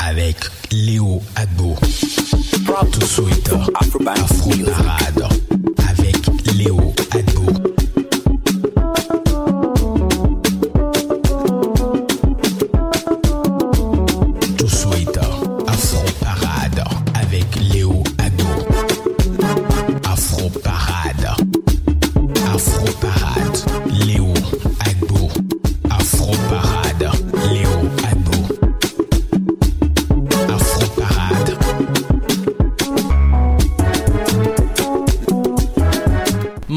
avec Léo Adbo. Tout Afro Parade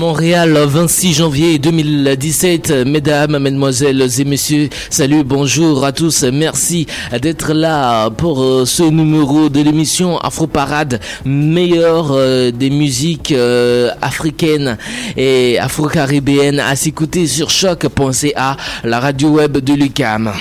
Montréal, 26 janvier 2017. Mesdames, mesdemoiselles et messieurs, salut, bonjour à tous. Merci d'être là pour euh, ce numéro de l'émission Afro Parade, meilleure euh, des musiques euh, africaines et afro-caribéennes à s'écouter sur choc.ca, la radio web de l'UCAM.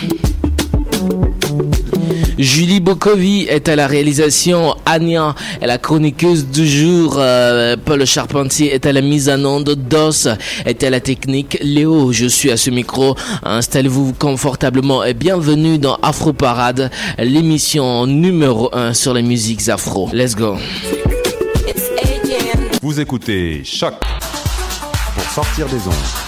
Julie Bokovi est à la réalisation, Anya est la chroniqueuse du jour, euh, Paul Charpentier est à la mise en onde, Dos est à la technique, Léo, je suis à ce micro, installez-vous confortablement et bienvenue dans Afro Parade, l'émission numéro 1 sur les musiques afro. Let's go. Vous écoutez Choc pour sortir des ondes.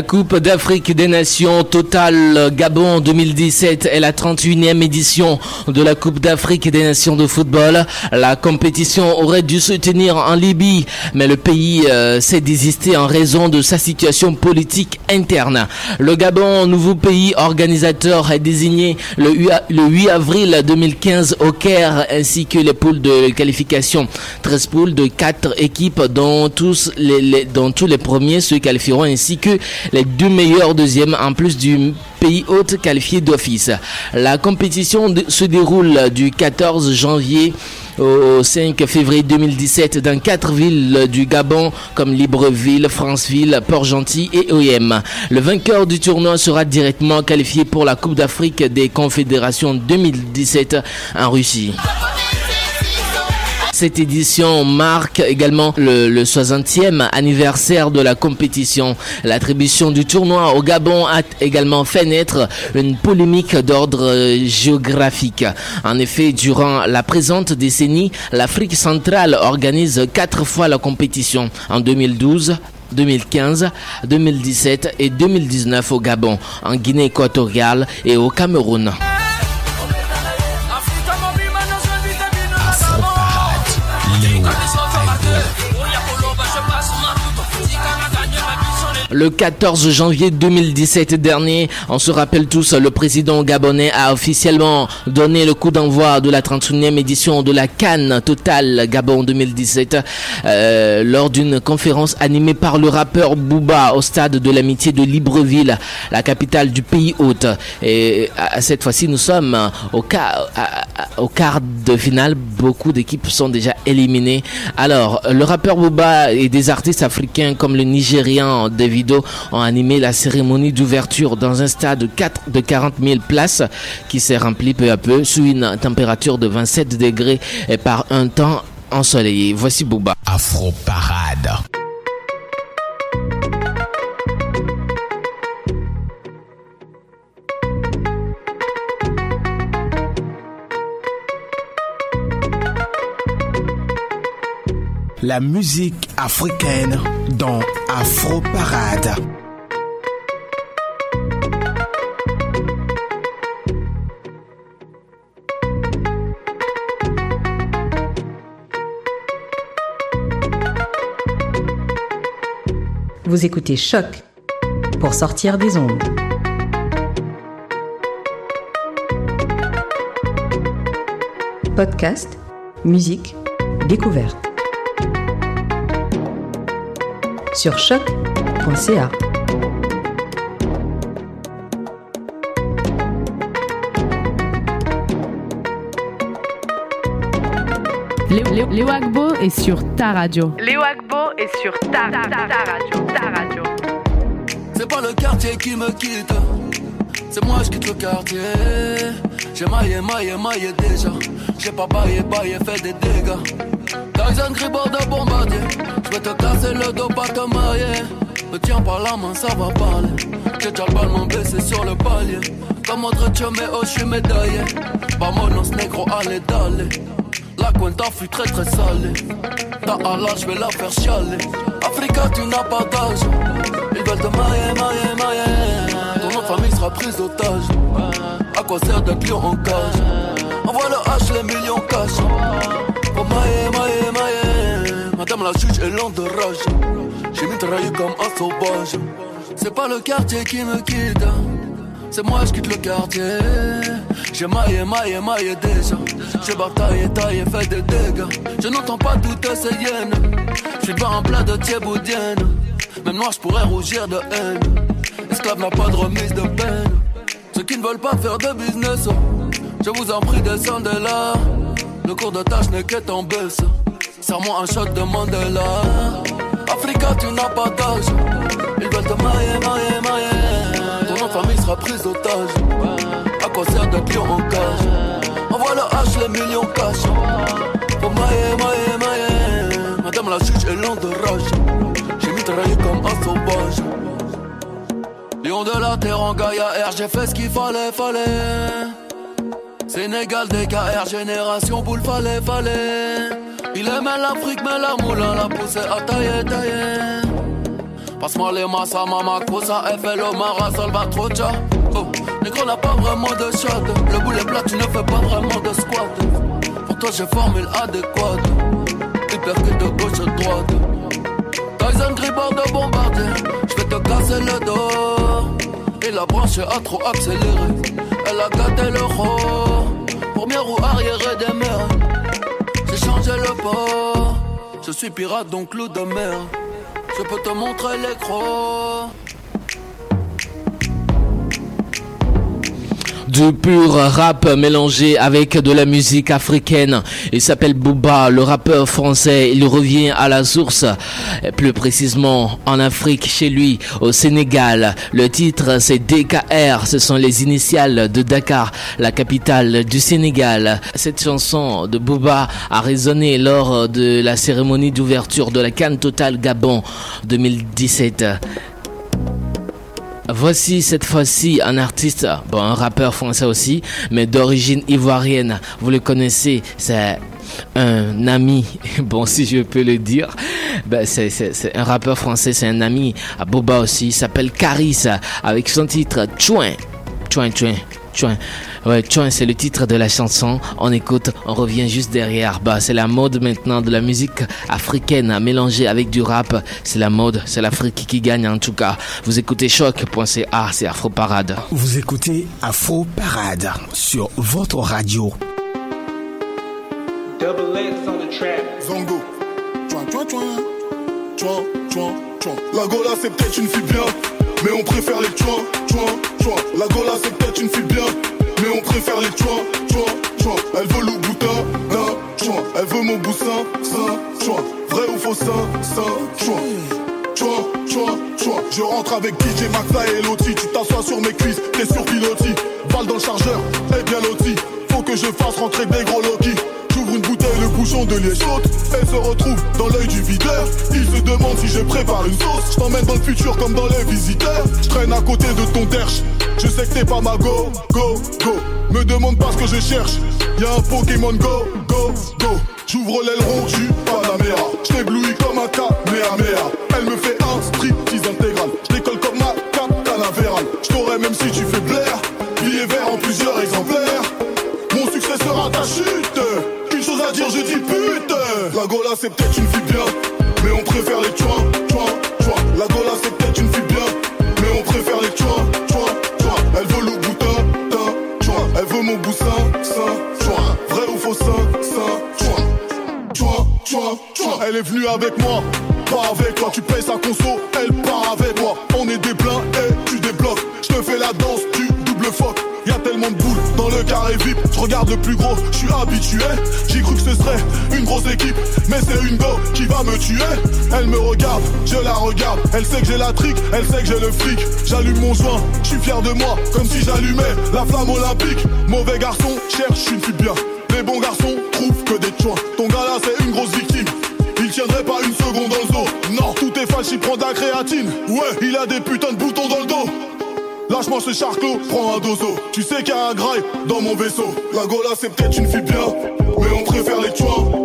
La Coupe d'Afrique des Nations Total Gabon 2017 est la 31e édition de la Coupe d'Afrique des Nations de football. La compétition aurait dû se tenir en Libye, mais le pays euh, s'est désisté en raison de sa situation politique interne. Le Gabon, nouveau pays organisateur, est désigné le 8 avril 2015 au Caire, ainsi que les poules de qualification. 13 poules de 4 équipes dont tous les, dont tous les premiers se qualifieront ainsi que les deux meilleurs deuxièmes en plus du pays hôte qualifié d'office. La compétition se déroule du 14 janvier au 5 février 2017 dans quatre villes du Gabon comme Libreville, Franceville, Port-Gentil et OM. Le vainqueur du tournoi sera directement qualifié pour la Coupe d'Afrique des Confédérations 2017 en Russie. Cette édition marque également le, 60e anniversaire de la compétition. L'attribution du tournoi au Gabon a également fait naître une polémique d'ordre géographique. En effet, durant la présente décennie, l'Afrique centrale organise quatre fois la compétition. En 2012, 2015, 2017 et 2019 au Gabon, en Guinée équatoriale et au Cameroun. Le 14 janvier 2017 dernier, on se rappelle tous, le président gabonais a officiellement donné le coup d'envoi de la 31e édition de la Cannes Total Gabon 2017 euh, lors d'une conférence animée par le rappeur Booba au stade de l'amitié de Libreville, la capitale du pays hôte. Et à cette fois-ci, nous sommes au quart, de finale. Beaucoup d'équipes sont déjà éliminées. Alors, le rappeur Booba et des artistes africains comme le Nigérian David ont animé la cérémonie d'ouverture dans un stade de 40 000 places qui s'est rempli peu à peu sous une température de 27 degrés et par un temps ensoleillé. Voici Booba. Afro Parade. La musique africaine dans Afro Parade. Vous écoutez Choc pour sortir des ondes. Podcast, musique, découverte. Sur choc.ca. Léo Agbo est sur ta radio. Léo Agbo est sur ta, radio. Ta radio. C'est pas le quartier qui me quitte, c'est moi je quitte le quartier. J'ai maillé, maillé, maillé déjà. J'ai pas baillé, baillé, fait des dégâts. Bombardier. Je vais te casser le dos, pas te marier. Me tiens par la main, ça va parler. J'ai déjà le ballon baissé sur le palier. Comme autre mais oh, je suis médaillé. Vamonos negro, allez, d'aller. La cuenta fut très très salée. Ta Allah, je vais la faire chialer. Africa, tu n'as pas d'âge. Ils veulent te marier, marier, marier. Ton nom famille sera prise d'otage. À quoi sert d'être lion en cage? Envoie le H, les millions cash. Oh maïe, maïe. Madame la juge est lente de rage. J'ai mitraillé comme un sauvage. C'est pas le quartier qui me quitte. C'est moi je quitte le quartier. J'ai maillé, maillé, maillé déjà. J'ai bataillé, taillé, fait des dégâts. Je n'entends pas toutes ces hyènes. J'suis pas en plat de thieboudienne. Même noir, j'pourrais rougir de haine. Esclave n'a pas de remise de peine. Ceux qui ne veulent pas faire de business, je vous en prie, descendez là. Le cours de tâche n'est qu'être en baisse. Serre-moi un shot de Mandela. Africa, tu n'as pas d'âge. Ils veulent te marier, marier, marier. Ton nom de famille sera prise d'otage. À quoi sert d'être lion en cage? Envoie le H, les millions cash. Pour mailler, mailler, mailler. Madame la juge est lente de rage. J'ai mitraillé comme un sauvage. Lion de la terre en Gaïa R, j'ai fait ce qu'il fallait, fallait. Sénégal, DKR, génération boule, fallait, fallait. Il aimait l'Afrique, mais la moulin l'a poussé à tailler, tailler. Passe-moi les masses mama cosa, FLO, Mara, Salvatrucha. Oh, négro n'a pas vraiment de shot. Le boulet plat, tu ne fais pas vraiment de squat. Pour toi, j'ai formule adéquate. Hyper que de gauche à droite. Tyson Gribord de bombarder. J'vais te casser le dos. Et la branche a trop accéléré. Elle a gâté le roi. Première roue arrière mers. J'ai changé le port. Je suis pirate donc loup de mer. Je peux te montrer les crocs. Du pur rap mélangé avec de la musique africaine. Il s'appelle Booba, le rappeur français. Il revient à la source, plus précisément en Afrique, chez lui, au Sénégal. Le titre, c'est DKR. Ce sont les initiales de Dakar, la capitale du Sénégal. Cette chanson de Booba a résonné lors de la cérémonie d'ouverture de la Cannes Total Gabon 2017. Voici cette fois-ci un artiste, bon un rappeur français aussi, mais d'origine ivoirienne. Vous le connaissez, c'est un ami, bon si je peux le dire, ben, c'est un rappeur français, c'est un ami à Boba aussi, il s'appelle Caris, avec son titre Chouin, Chouin, Chouin, Chouin. Ouais, Chouin, c'est le titre de la chanson. On écoute, on revient juste derrière. Bah, c'est la mode maintenant de la musique africaine mélangée avec du rap. C'est la mode, c'est l'Afrique qui gagne en tout cas. Vous écoutez choc.ca, c'est Afro Parade. Vous écoutez Afro Parade sur votre radio. Double X on the track. Zongo. Chouin, chouin, chouin. Chouin, chouin, chouin. La Gola, c'est peut-être une fille bien. Mais on préfère les chouin, chouin, chouin. La Gola, c'est peut-être une fille bien. Mais on préfère les chouin, chouin, chouin. Elle veut le boutin chouin. Elle veut mon boussin, ça, chouin. Vrai ou faux, ça, ça, chouin. Chouin, chouin, chouin. Je rentre avec DJ Maxa et Loti. Tu t'assois sur mes cuisses, t'es sur pilotis. Balle dans le chargeur, et bien loti. Faut que je fasse rentrer des gros Loki. J'ouvre une bouteille, le bouchon de liège saute. Elle se retrouve dans l'œil du videur. Il se demande si je prépare une sauce. Je t'emmène dans le futur comme dans les visiteurs. Je traîne à côté de ton derche. Je sais que t'es pas ma go, go, go. Me demande pas ce que je cherche. Y'a un Pokémon go, go, go. J'ouvre l'aileron du Panamera. Je t'éblouis comme un Kamehameha. Elle me fait un striptease intégral. Je décolle comme ma canavéral. Je t'aurai même si tu fais blaire. Billet vert en plusieurs exemplaires. Mon succès sera ta chute. Chose à dire, je dis pute. La Gola, c'est peut-être une fille bien. Mais on préfère les chouins, chouins, chouins. La Gola, c'est peut-être une fille bien. Mais on préfère les chouins, chouins, chouins. Elle veut le boutin, tin, chouin. Elle veut mon boussin, sein, chouin. Vrai ou faux, sein, sein. Chouin, chouin, chouin. Elle est venue avec moi, pas avec toi. Tu payes sa conso, elle part avec moi. On est des pleins et Je regarde le plus gros, je suis habitué. J'ai cru que ce serait une grosse équipe, mais c'est une go qui va me tuer. Elle me regarde, je la regarde. Elle sait que j'ai la trique, elle sait que j'ai le fric. J'allume mon joint, je suis fier de moi, comme si j'allumais la flamme olympique. Mauvais garçon, cherche une fille bien. Les bons garçons trouvent que des chouins. Ton gars là, c'est une grosse victime. Il tiendrait pas une seconde dans le dos. Non, tout est falche, il prend de la créatine. Ouais, il a des putains de boutons dans le dos. Lâche-moi ce charclos, prends un dozo. Tu sais qu'il y a un graille dans mon vaisseau. La Gola, c'est peut-être une fille bien, mais on préfère les chouins,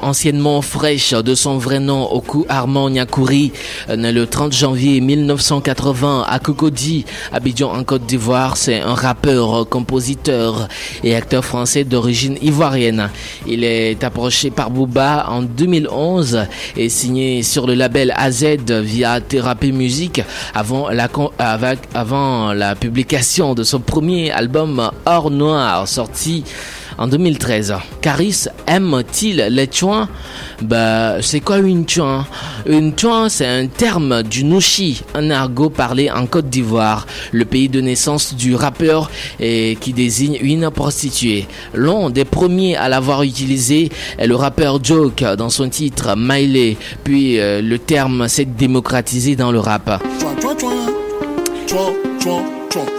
anciennement fraîche de son vrai nom Oku Armand Nyakouri, né le 30 janvier 1980 à Cocody, Abidjan en Côte d'Ivoire, c'est un rappeur, compositeur et acteur français d'origine ivoirienne. Il est approché par Booba en 2011 et signé sur le label AZ via Thérapie Musique avant la, avant la publication de son premier album Or Noir sorti en 2013. Caris aime-t-il les chouins Bah, c'est quoi une chouin Une chouin, c'est un terme du Nouchi, un argot parlé en Côte d'Ivoire, le pays de naissance du rappeur qui désigne une prostituée. L'un des premiers à l'avoir utilisé est le rappeur Joke dans son titre Miley, puis euh, le terme s'est démocratisé dans le rap.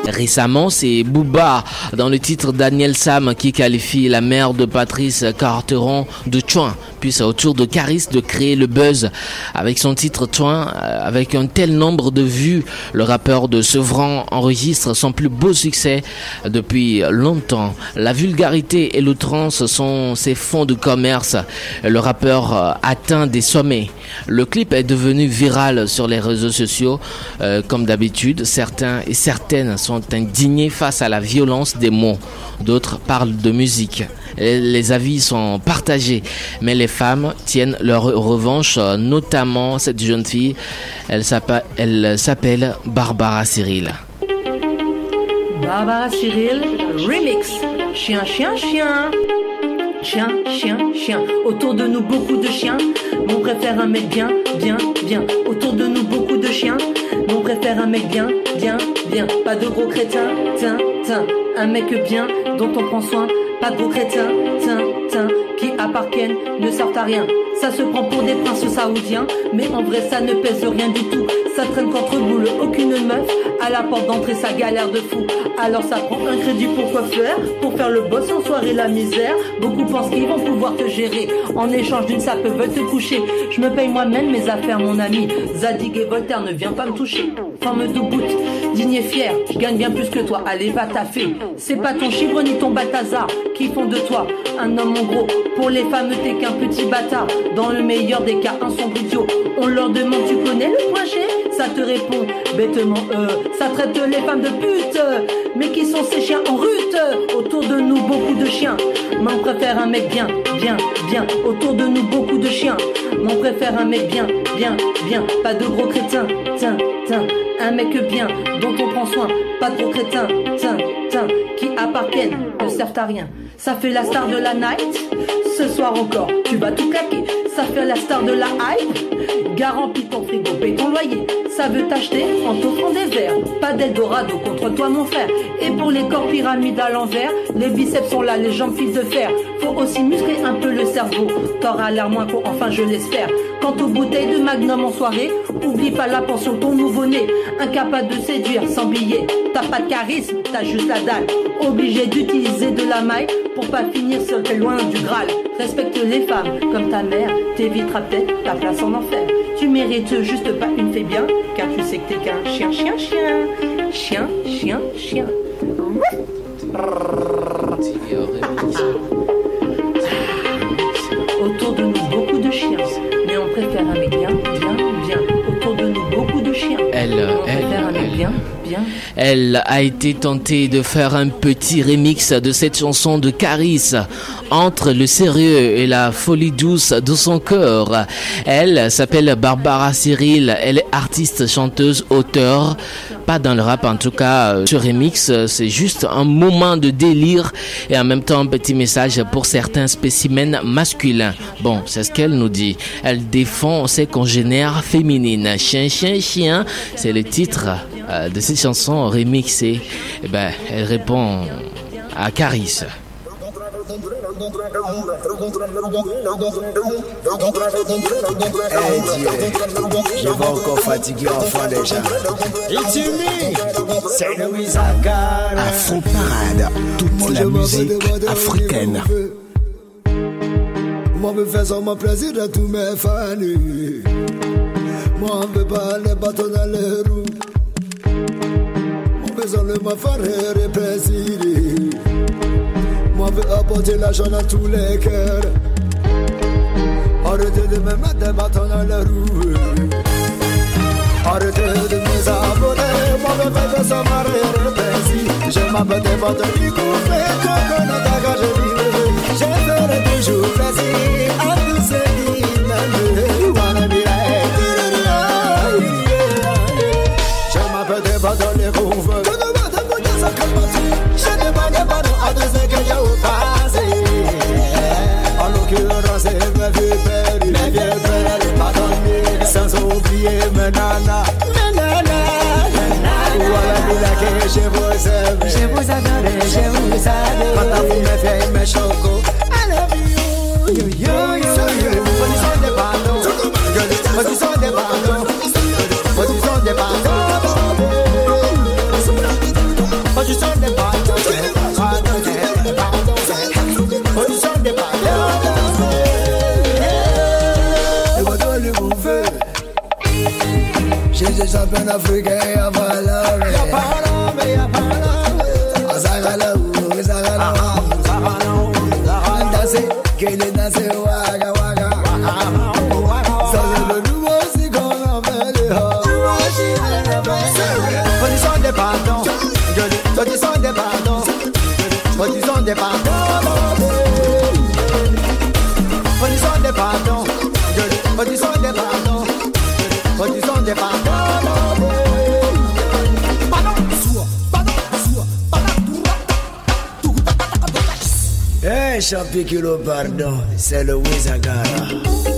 Récemment, c'est Booba dans le titre Daniel Sam qui qualifie la mère de Patrice Carteron de Chouin. Puis c'est au tour de Caris de créer le buzz avec son titre Chouin. Euh, avec un tel nombre de vues, le rappeur de Sevran enregistre son plus beau succès depuis longtemps. La vulgarité et l'outrance sont ses fonds de commerce. Le rappeur euh, atteint des sommets. Le clip est devenu viral sur les réseaux sociaux. Euh, comme d'habitude, certains et certaines sont indignés face à la violence des mots. D'autres parlent de musique. Les avis sont partagés, mais les femmes tiennent leur revanche, notamment cette jeune fille. Elle s'appelle Barbara Cyril. Barbara Cyril, remix. Chien, chien, chien. Chien, chien, chien. Autour de nous, beaucoup de chiens. On préfère un mec bien, bien, bien. Autour de nous, beaucoup de chiens. On préfère un mec bien, bien, bien. Pas de gros crétins, tiens, tiens. Un mec bien, dont on prend soin. Pas de gros crétins, tiens, tiens. Qui, à ne sortent à rien. Ça se prend pour des princes saoudiens, mais en vrai ça ne pèse rien du tout. Ça traîne contre boule, aucune meuf à la porte d'entrée, ça galère de fou. Alors ça prend un crédit pour quoi faire Pour faire le boss en soirée, la misère. Beaucoup pensent qu'ils vont pouvoir te gérer. En échange d'une sape, veulent te coucher. Je me paye moi-même mes affaires, mon ami. Zadig et Voltaire ne viens pas me toucher. Forme de bout, digne et fier. Je gagne bien plus que toi. Allez, va taffer. C'est pas ton chibre ni ton Balthazar qui font de toi un homme en gros. Pour les femmes, t'es qu'un petit bâtard. Dans le meilleur des cas, un sombre idiot. On leur demande, tu connais le point Ça te répond bêtement, euh, ça traite les femmes de pute. Mais qui sont ces chiens en rute? Autour de nous, beaucoup de chiens. On préfère un mec bien, bien, bien. Autour de nous, beaucoup de chiens. On préfère un mec bien, bien, bien. Pas de gros crétins, tiens, tiens. Un mec bien, dont on prend soin. Pas de gros crétins, tiens, tiens. Qui part ne servent à rien. Ça fait la star de la night. Ce soir encore, tu vas tout claquer. Ça fait la star de la hype. Garantis ton frigo, paye ton loyer. Ça veut t'acheter en t'offrant des verres. Pas d'Eldorado contre toi, mon frère. Et pour les corps pyramides à l'envers, les biceps sont là, les jambes fils de fer. Faut aussi muscler un peu le cerveau. T'auras l'air moins con, enfin je l'espère. Quant aux bouteilles de magnum en soirée, oublie pas la pension, ton nouveau-né. Incapable de séduire sans billet. T'as pas de charisme, t'as juste la dalle. Obligé d'utiliser de la maille pour pas finir seul, t'es loin du Graal. Respecte les femmes comme ta mère, t'éviteras peut-être ta place en enfer. Tu mérites juste pas une fée bien, car tu sais que t'es qu'un chien, chien, chien. Chien, chien, chien. Elle a été tentée de faire un petit remix de cette chanson de Caris entre le sérieux et la folie douce de son cœur. Elle s'appelle Barbara Cyril. Elle est artiste, chanteuse, auteur. Pas dans le rap en tout cas. Ce remix, c'est juste un moment de délire et en même temps un petit message pour certains spécimens masculins. Bon, c'est ce qu'elle nous dit. Elle défend ses congénères féminines. Chien, chien, chien, c'est le titre euh, de cette chanson remixée. Eh ben, elle répond à Caris. Hey Dieu, je vais encore fatiguer enfant déjà. C'est Louis. Afro Parade, toute la musique africaine. Moi, me fais mon plaisir à tous mes fans. Moi, on veut pas les bâtons dans les roues. Besoin de ma faire. Moi, je veux apporter l'argent dans tous les cœurs. Arrêtez de me mettre des bâtons dans les roues. Arrêtez de me saboter. Moi, je veux que ça m'arrête répressir. Je m'appelle des bâtons du coup, quand on a dégagé Je ferai toujours plaisir nanas. Voilà, voilà que je vous aime, je vous adore, je vous adore. Quand vous me faites mes chocos, napenda fikia valore ya palome ya palome azagala azagala ndase kele ndase waga waga Sale le nouveau si qu'on appelle Bon ils sont des pardons Bon ils sont des pardons Bon ils sont des pardons Eh, hey, pardon, c'est le Wizagara.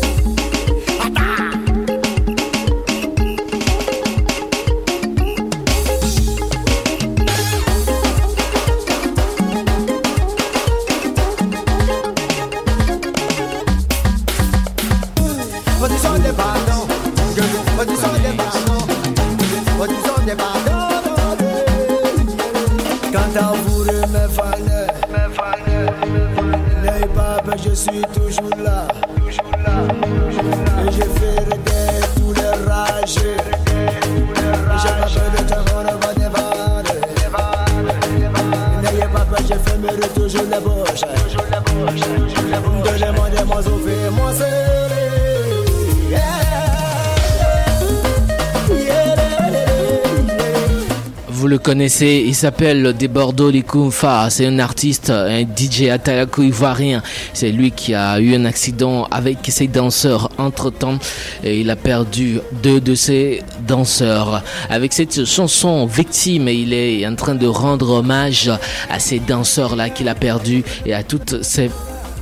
il s'appelle De Bordeaux Likumfa. C'est un artiste, un DJ Atalaku ivoirien. C'est lui qui a eu un accident avec ses danseurs entre temps et il a perdu deux de ses danseurs. Avec cette chanson Victime, il est en train de rendre hommage à ces danseurs-là qu'il a perdu et à toutes ces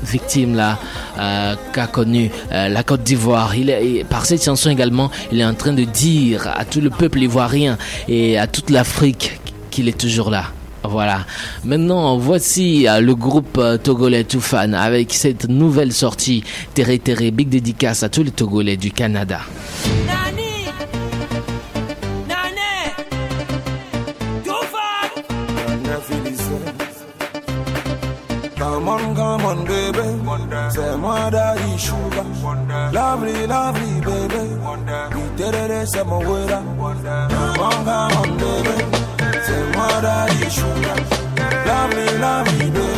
victime là euh, qu'a connu euh, la Côte d'Ivoire. Il est, par cette chanson également, il est en train de dire à tout le peuple ivoirien et à toute l'Afrique qu'il est toujours là. Voilà. Maintenant, voici euh, le groupe euh, togolais Toufan avec cette nouvelle sortie Terre Terre Big dédicace à tous les Togolais du Canada. sugar. Love me, love me, baby.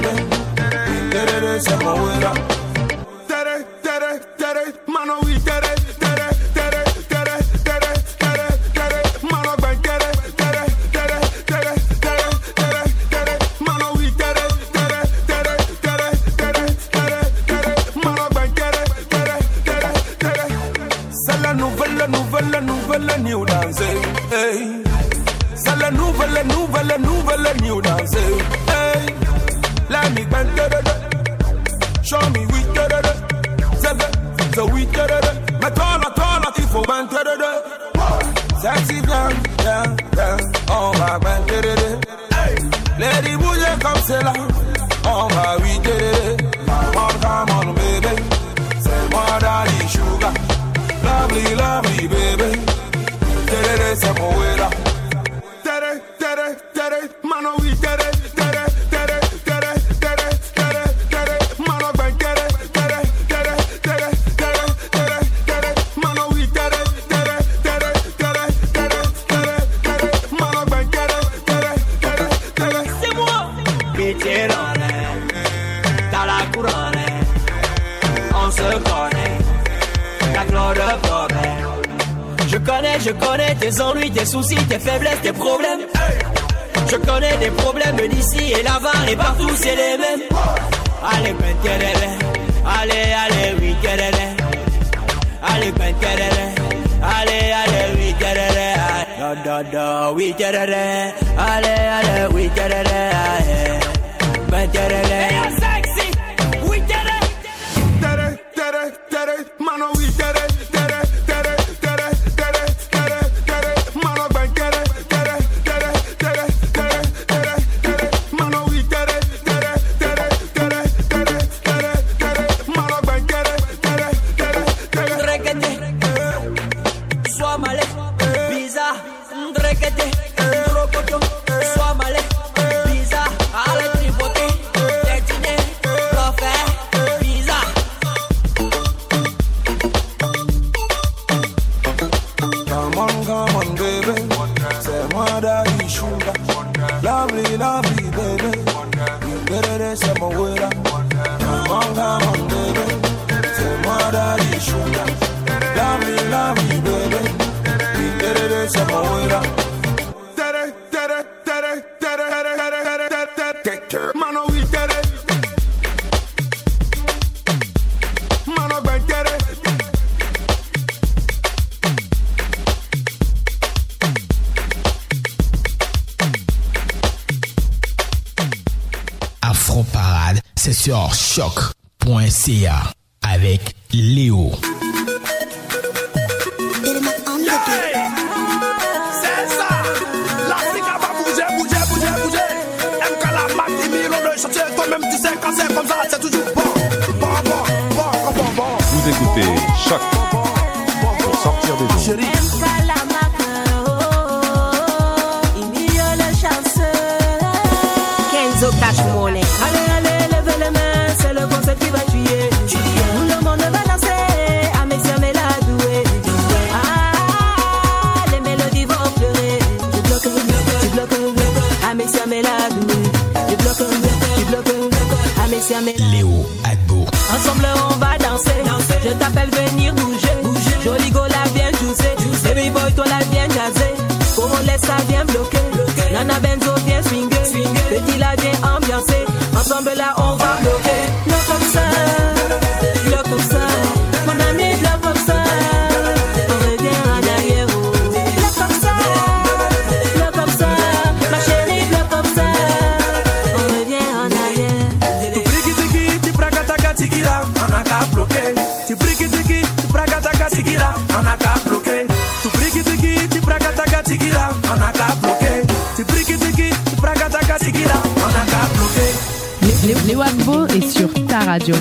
Radio.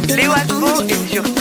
Sur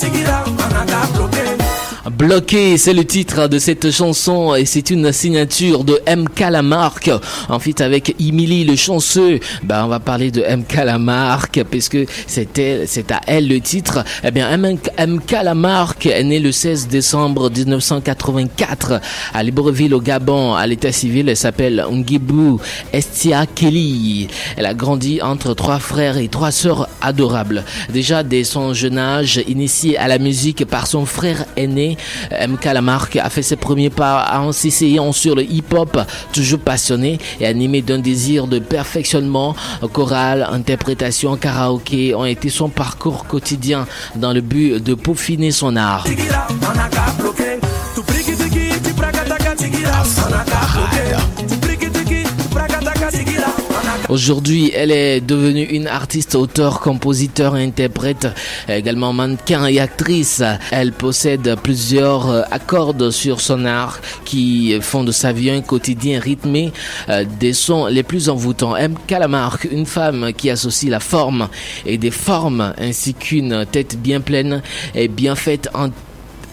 check it out, man, I got problem. Bloqué, c'est le titre de cette chanson et c'est une signature de MK Lamarck. En fait, avec Emily le chanceux, bah, on va parler de MK Lamarck parce que c'était, c'est à elle le titre. Eh bien, MK Lamarck est né le 16 décembre 1984 à Libreville au Gabon, à l'état civil. Elle s'appelle Ngibou Estia Kelly. Elle a grandi entre trois frères et trois sœurs adorables. Déjà dès son jeune âge, initiée à la musique par son frère aîné, MK Lamarck a fait ses premiers pas en s'essayant sur le hip-hop, toujours passionné et animé d'un désir de perfectionnement. Chorale, interprétation, karaoké ont été son parcours quotidien dans le but de peaufiner son art. tigira Aujourd'hui, elle est devenue une artiste, auteur, compositeur interprète, également mannequin et actrice. Elle possède plusieurs euh, accords sur son art qui font de sa vie un quotidien rythmé euh, des sons les plus envoûtants. M. Calamarque, une femme qui associe la forme et des formes ainsi qu'une tête bien pleine et bien faite en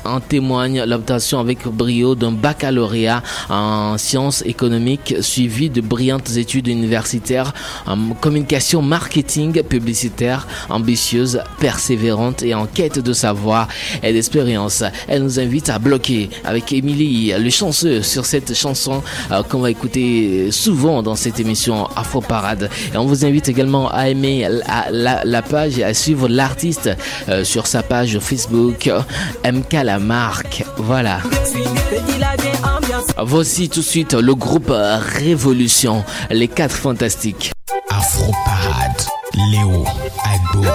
en témoigne l'obtention avec brio d'un baccalauréat en sciences économiques suivi de brillantes études universitaires en communication marketing publicitaire ambitieuse, persévérante et en quête de savoir et d'expérience. Elle nous invite à bloquer avec Émilie le chanceux sur cette chanson euh, qu'on va écouter souvent dans cette émission Afro Parade. Et on vous invite également à aimer la, page et à suivre l'artiste euh, sur sa page Facebook MK Marque. Voilà. La Voici tout de suite le groupe Révolution, les quatre fantastiques. Afro Parade, Léo Agbo.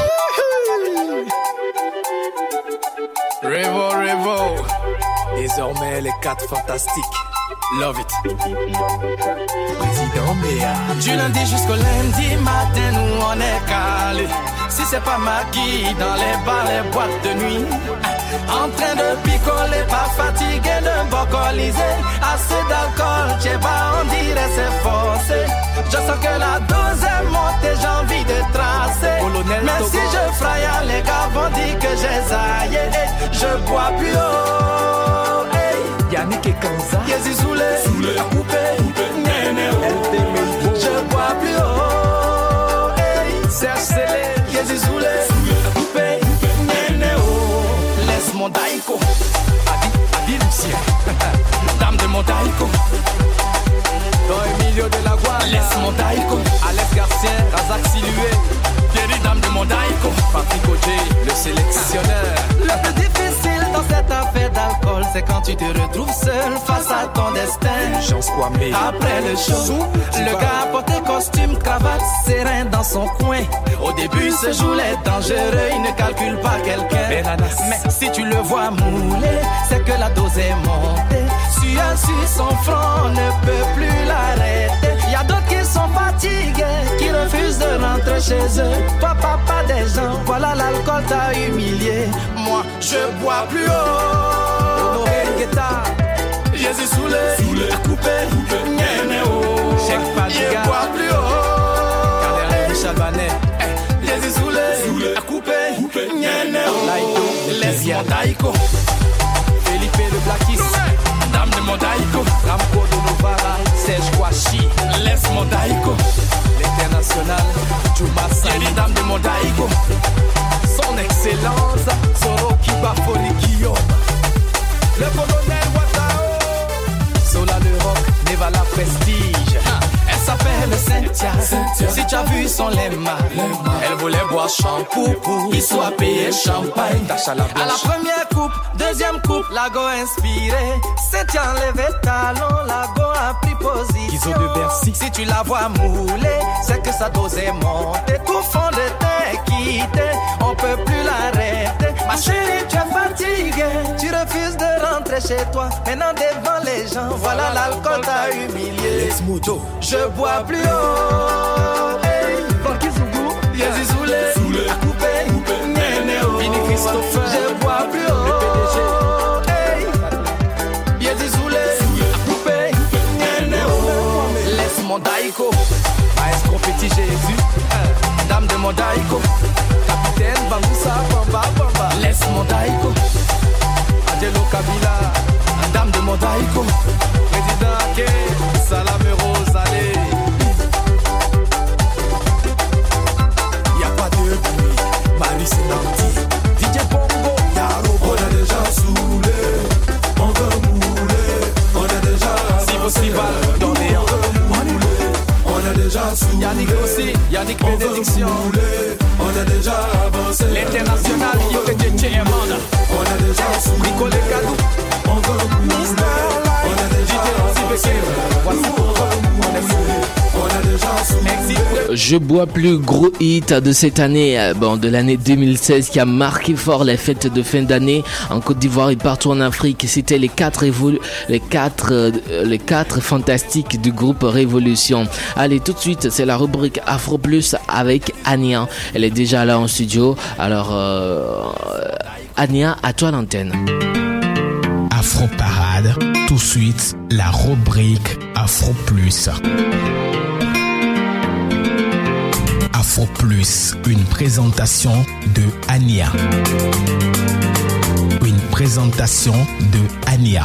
Revo, Revo. Désormais, les quatre fantastiques. Love it. Président Béa. Du lundi jusqu'au lundi matin, nous on est calé. Si c'est pas Maggie dans les bars, les boîtes de nuit. En train de picoler, pas fatigué de bocoliser. Assez d'alcool, j'ai pas, on dirait c'est forcé. Je sens que la dose est montée, j'ai envie de tracer. Mais si je fraye, les gars vont dire que j'ai zaillé. Je bois plus haut. Hey. Yannick et Kanza. Yezi Soulé. Soulé. Coupé. Néné. Je bois plus haut. Hey. Serge Célé. Soulé. Mon daïko. Adi, Adi Lucien. Dame de mon daïko. Dans Emilio de la Guardia. Laisse mon daïko. Alex Garcia. Razak Silué. Thierry Dame de mon daïko. Patrick Oje, le sélectionneur. Le plus difficile dans cette affaire d'alcool, c'est quand tu te retrouves seul face à ton destin. Après le show, le gars porté costume, cravate, serein dans son coin. Au début, ce jour est dangereux, il ne calcule pas quelqu'un. Mais si tu le vois mouler, c'est que la dose est montée. Suant sur son front, on ne peut plus l'arrêter. Y a d'autres qui sont fatigués, qui refusent de rentrer chez eux. Toi, papa des gens, voilà l'alcool t'a humilié. Moi, je bois plus haut. Guetta, Jésus soulé, coupé, Nyene oh. Cheikh Fadiga, je bois plus haut. Kader Michel Banet, Jésus soulé, coupé, Nyene oh. Laïto, laisse mon daïko. Felipe le Blackis, Dame de mon daïko. Ramco de Novara, Serge Kouachi, laisse mon daïko. L'international, Jumasa, Yeri Dame de mon daïko. Son excellence, Soro Kibafoni Guillaume. Le colonel Watao, Sola le rock, Nevala Prestige. Elle s'appelle Cynthia. Si tu as vu son lema, elle voulait boire shampoo pour qu'il soit payé champagne. À la première coupe, deuxième coupe, lago inspiré. Cynthia enlevé talon, lago a pris position. de Bercy. Si tu la vois mouler, c'est que sa dose est montée. Tout fond de teint quitté, on peut plus l'arrêter. Ma chérie, tu es fatiguée, tu refuses de rentrer chez toi. Maintenant devant les gens, voilà l'alcool t'a humilié. Je bois plus haut. Hey. Soulé, Soulé. à couper, Néné. Vini Christopher, je bois plus haut. Maestro petit Jésus, dame de mon capitaine Bamboussa, Bamba, Bamba. Laisse mon Adelo Kabila, dame de mon daïko, président Ake, Salame Rose, allez. Y a pas de bruit, Marie c'est Yannick Bénédiction. On est déjà avancé. L'international, IPTT et Manda. On est déjà saoulé. Nicolas Kadou. On veut mouler. On est déjà avancé. Voici Je bois plus gros hit de cette année, de l'année 2016 qui a marqué fort les fêtes de fin d'année en Côte d'Ivoire et partout en Afrique. C'était euh, les quatre fantastiques du groupe Révolution. Allez, tout de suite, c'est la rubrique Afro Plus avec Ania. Elle est déjà là en studio. Alors, euh, Ania, à toi l'antenne. Afro Parade, tout de suite, la rubrique Afro Plus. Afro Plus, une présentation de Ania. Une présentation de Ania.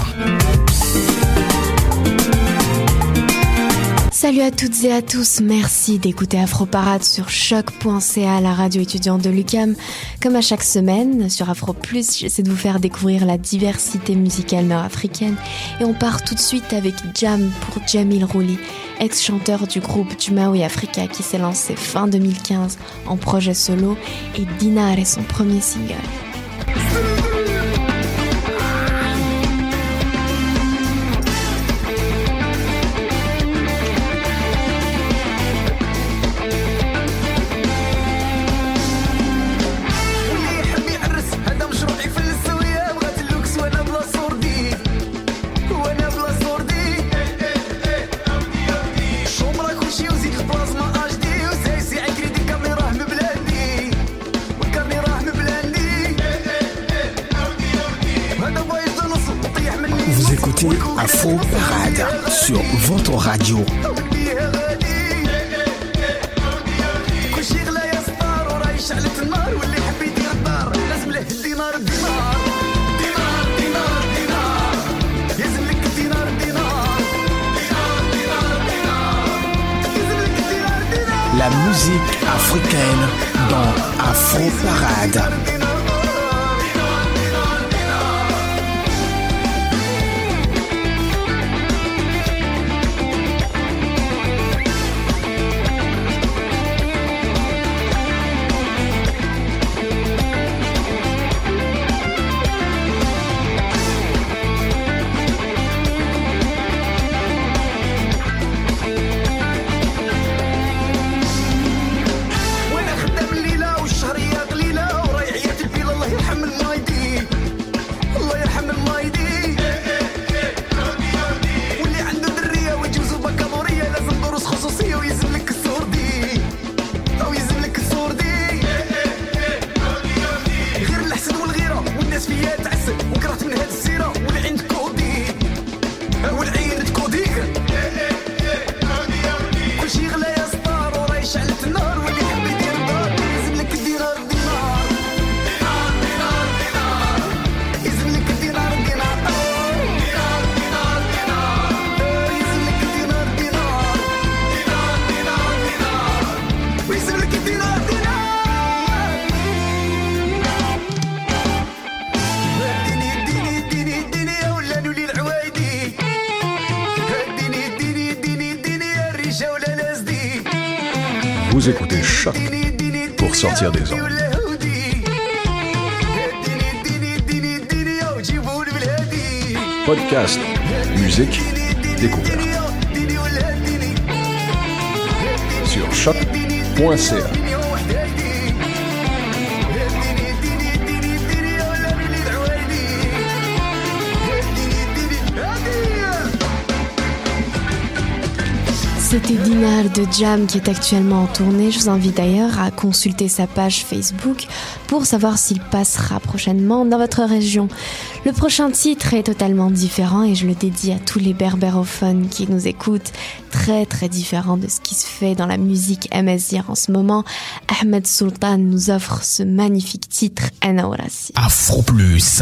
Salut à toutes et à tous, merci d'écouter Afro Parade sur choc.ca, la radio étudiante de l'UCAM. Comme à chaque semaine, sur Afro Plus, j'essaie de vous faire découvrir la diversité musicale nord-africaine. Et on part tout de suite avec Jam pour Jamil Rouli, ex-chanteur du groupe Jumaoui Africa qui s'est lancé fin 2015 en projet solo, et Dinar est son premier single. la musique africaine dans Afro Parade. partir d'exemple. Podcast, musique, découverte. Sur choc.ca. C'était Dinal de Jam qui est actuellement en tournée. Je vous invite d'ailleurs à consulter sa page Facebook pour savoir s'il passera prochainement dans votre région. Le prochain titre est totalement différent et je le dédie à tous les berbérophones qui nous écoutent. Très très différent de ce qui se fait dans la musique amazir en ce moment. Ahmed Sultan nous offre ce magnifique titre Anaurasi. Afro Plus.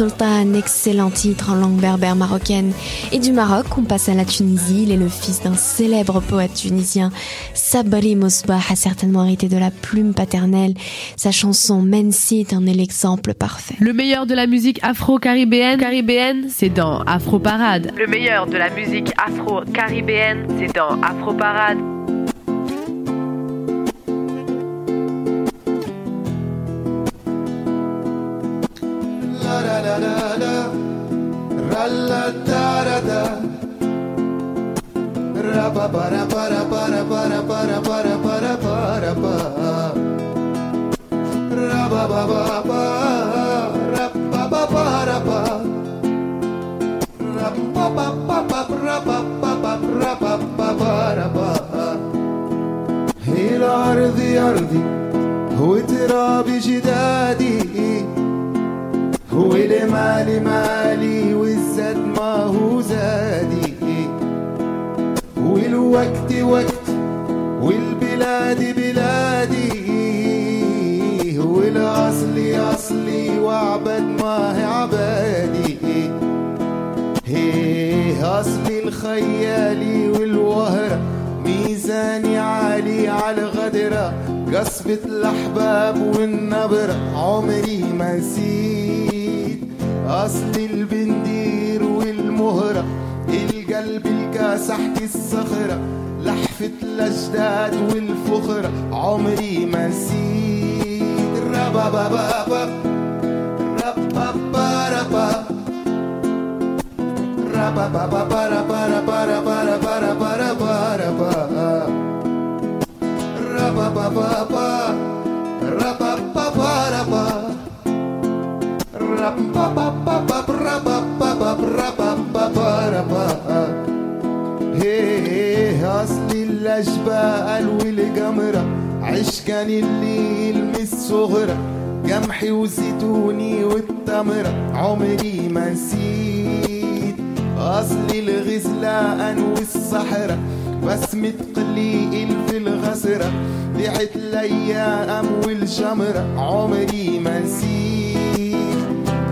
D'Ahmed Sultan, excellent titre en langue berbère marocaine. Et du Maroc, on passe à la Tunisie. Il est le fils d'un célèbre poète tunisien. Sabri Mosbah a certainement hérité de la plume paternelle. Sa chanson Mensit en est l'exemple parfait. Le meilleur de la musique afro-caribéenne, caribéenne, c'est dans Afro Parade. Le meilleur de la musique afro-caribéenne, c'est dans Afro Parade. إلى أرضي أرضي وترابي جدادي ولمالي مالي هو زادي والوقت وقت والبلاد بلادي هو الأصلي أصلي وعبد ما هي عبادي هي أصلي الخيالي والوهرة ميزاني عالي على غدرة قصبة الأحباب والنبرة عمري ما نسيت أصل البندير والمهرة القلب الكاسحت الصخرة لحفة الأجداد والفخرة. عمري ما نسيت. ربا بابا ربا بابا ربا ربا ربا ربا ربا ربا ربا بابا ربا بابا اصلي الاشبال والقمرة عشقان اللي يلمس صغرة. قمحي وزيتوني والتمرة. عمري ما نسيت اصلي الغزلان والصحراء بسمة قليل في الغسرة ريحة الأيام والشمرة. عمري ما نسيت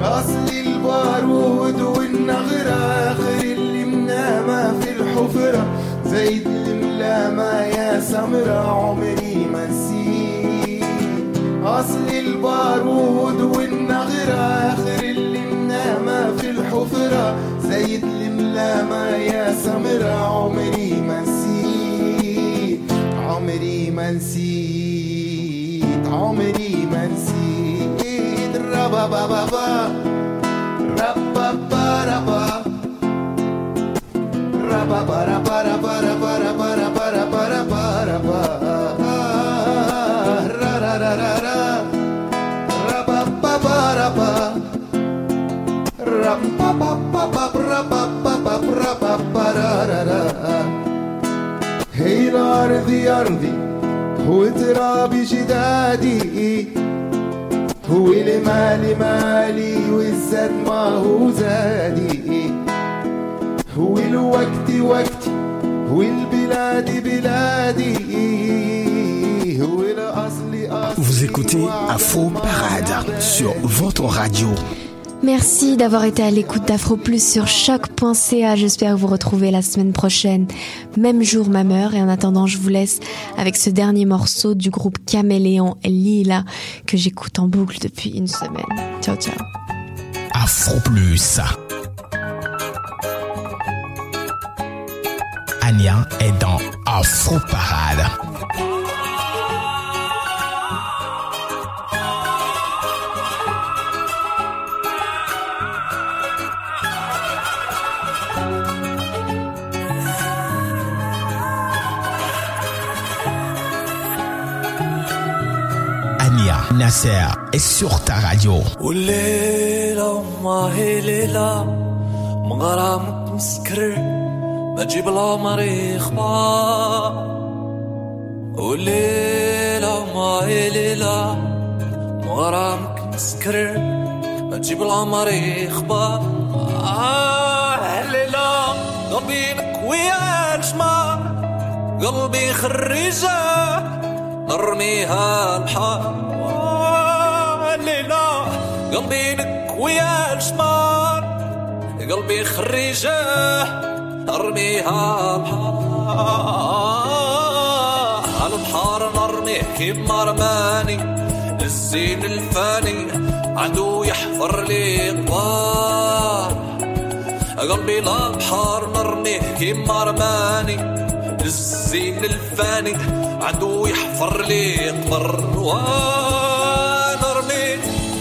أصل البارود والنغرة. آخر اللي منامة في الحفرة. زيد الملامة يا سمرة عمري ما نسيت أصل البارود والنغرة آخر اللي منامة في الحفرة زيد الملامة يا سمرة عمري ما نسيت عمري ما نسيت عمري ما نسيت ربا بابا با ربا باربا ربا بارا بارا هي الأرض أرضي. هو ترابي جدادي. هو اللي مالي مالي والزاد ما هو زادي. هو الوقت وقتي هو البلاد بلادي. هو الأصل أصلي Vous écoutez Afro Parade sur votre radio. Merci d'avoir été à l'écoute d'Afro Plus sur choc.ca. J'espère vous retrouver la semaine prochaine, même jour, même heure. Et en attendant, je vous laisse avec ce dernier morceau du groupe Caméléon Lila que j'écoute en boucle depuis une semaine. Ciao, ciao. Afro Plus. Est dans Afro Parade. Nasser est sur ta radio. ما مغرامك مسكر ما تجيب العمري خبار والليلة ما هي مغرامك مسكر ما تجيب العمري خبار آه ليلة قلبينك ويا الجمار قلبي خريجة نرميها الحار قلبي لك ويا الجمار قلبي خريجة ارميها البحر البحر نرميه كيما رماني الزين الفاني عدو يحفر لي قبار قلبي للبحر نرميه كيما رماني الزين الفاني عدو يحفر لي قبر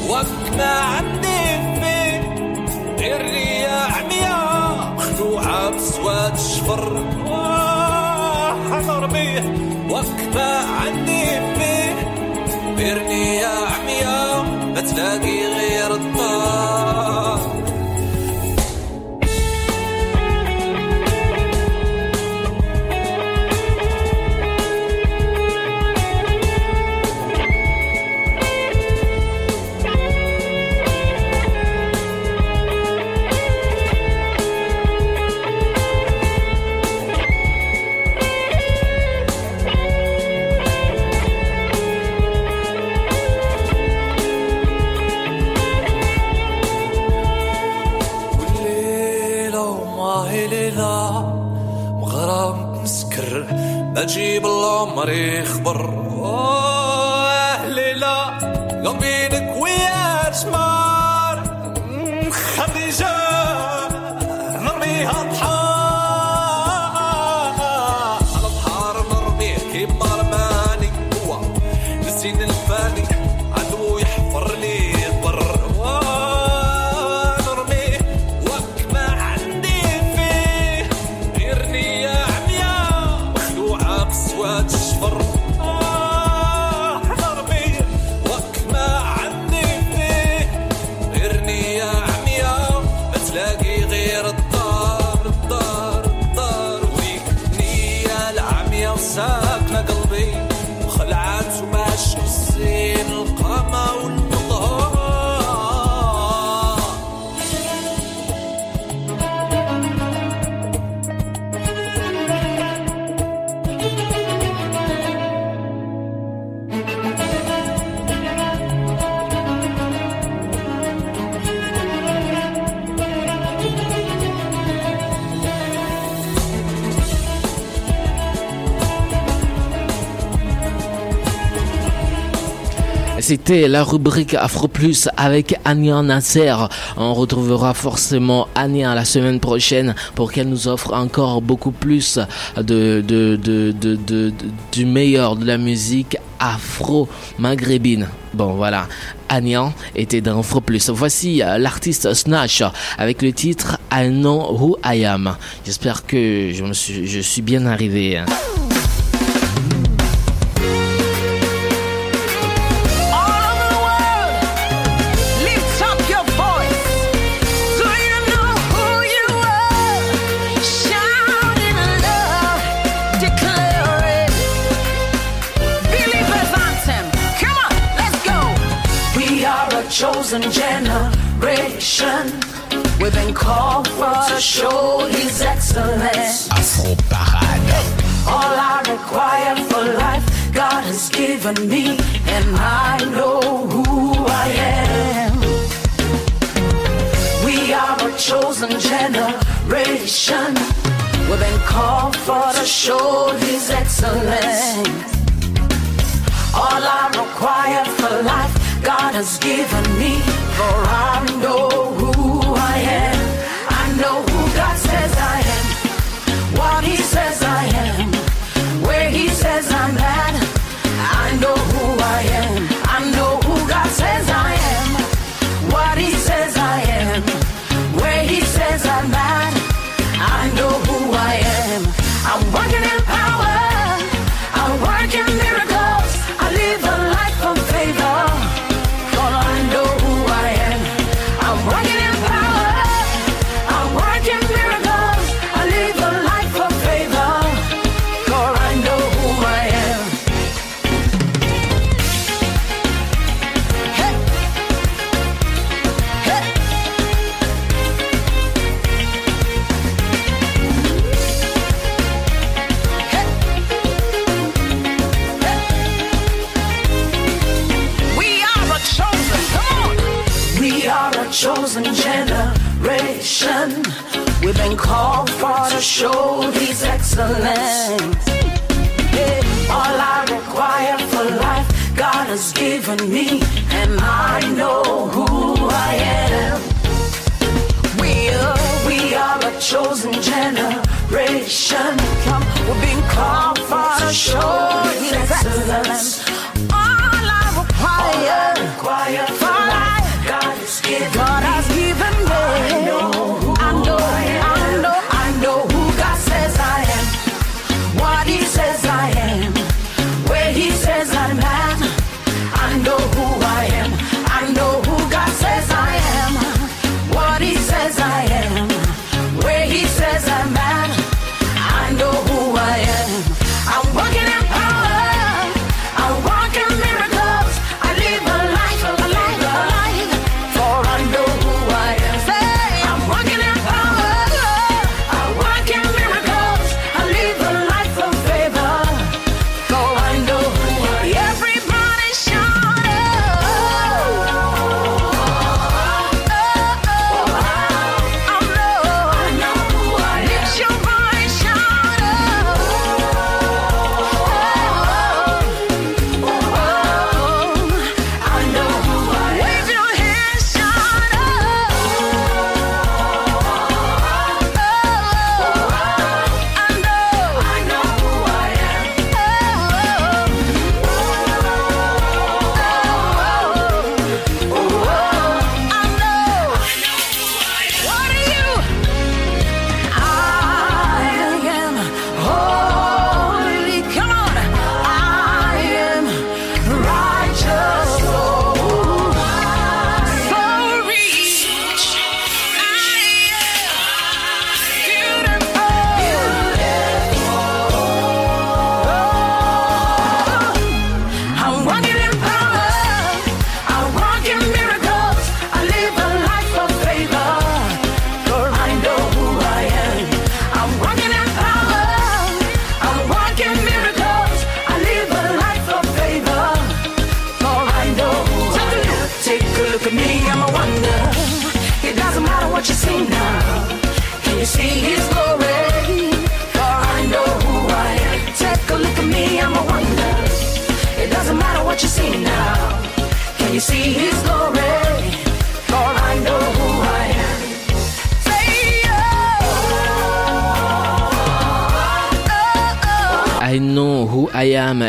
وقتنا عندي فيه الرياح مياه مخلوعة بصوات الشفر حضر بيه. وقتنا عندي فيه بيرني يا ما تلاقي غير الطار أجيب القمر يخبر C'était la rubrique Afro Plus avec Ania Nasser. On retrouvera forcément Ania la semaine prochaine pour qu'elle nous offre encore beaucoup plus de, de, de, de, du meilleur de la musique afro-maghrébine. Bon voilà, Ania était dans Afro Plus. Voici euh, l'artiste Snatch avec le titre I Know Who I Am. J'espère que je, suis, je suis bien arrivé. Chosen generation. We've been called for to show His excellence. Afro Parade. All I require for life, God has given me, and I know who I am. We are a chosen generation. We've been called for to show His excellence. All I require for life, God has given me, for I know who I am. I know been called for to show His excellence. Yeah, all I require for life, God has given me, and I know who I am. We are, we are a chosen generation. Come, we've been called for to show His excellence. All I require for life, God has given God has given me.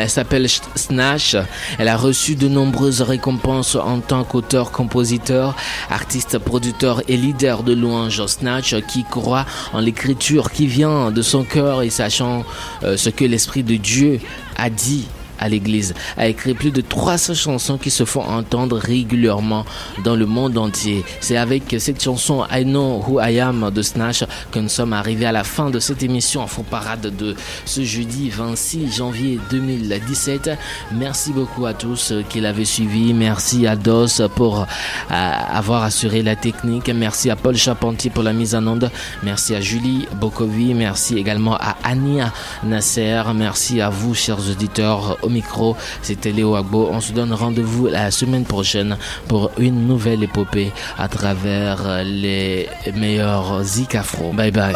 Elle s'appelle Sh- Snatch. Elle a reçu de nombreuses récompenses en tant qu'auteur, compositeur, artiste, producteur et leader de louange. Snatch qui croit en l'écriture qui vient de son cœur et sachant euh, ce que l'Esprit de Dieu a dit à l'église, a écrit plus de 300 chansons qui se font entendre régulièrement dans le monde entier. C'est avec cette chanson I Know Who I Am de Snatch que nous sommes arrivés à la fin de cette émission en faux parade de ce jeudi 26 janvier 2017. Merci beaucoup à tous qui l'avaient suivi. Merci à DOS pour euh, avoir assuré la technique. Merci à Paul Charpentier pour la mise en onde. Merci à Julie Bokovi. Merci également à Ania Nasser. Merci à vous, chers auditeurs. Micro, c'était Léo Agbo. On se donne rendez-vous la semaine prochaine pour une nouvelle épopée à travers les meilleurs zik afro. Bye bye.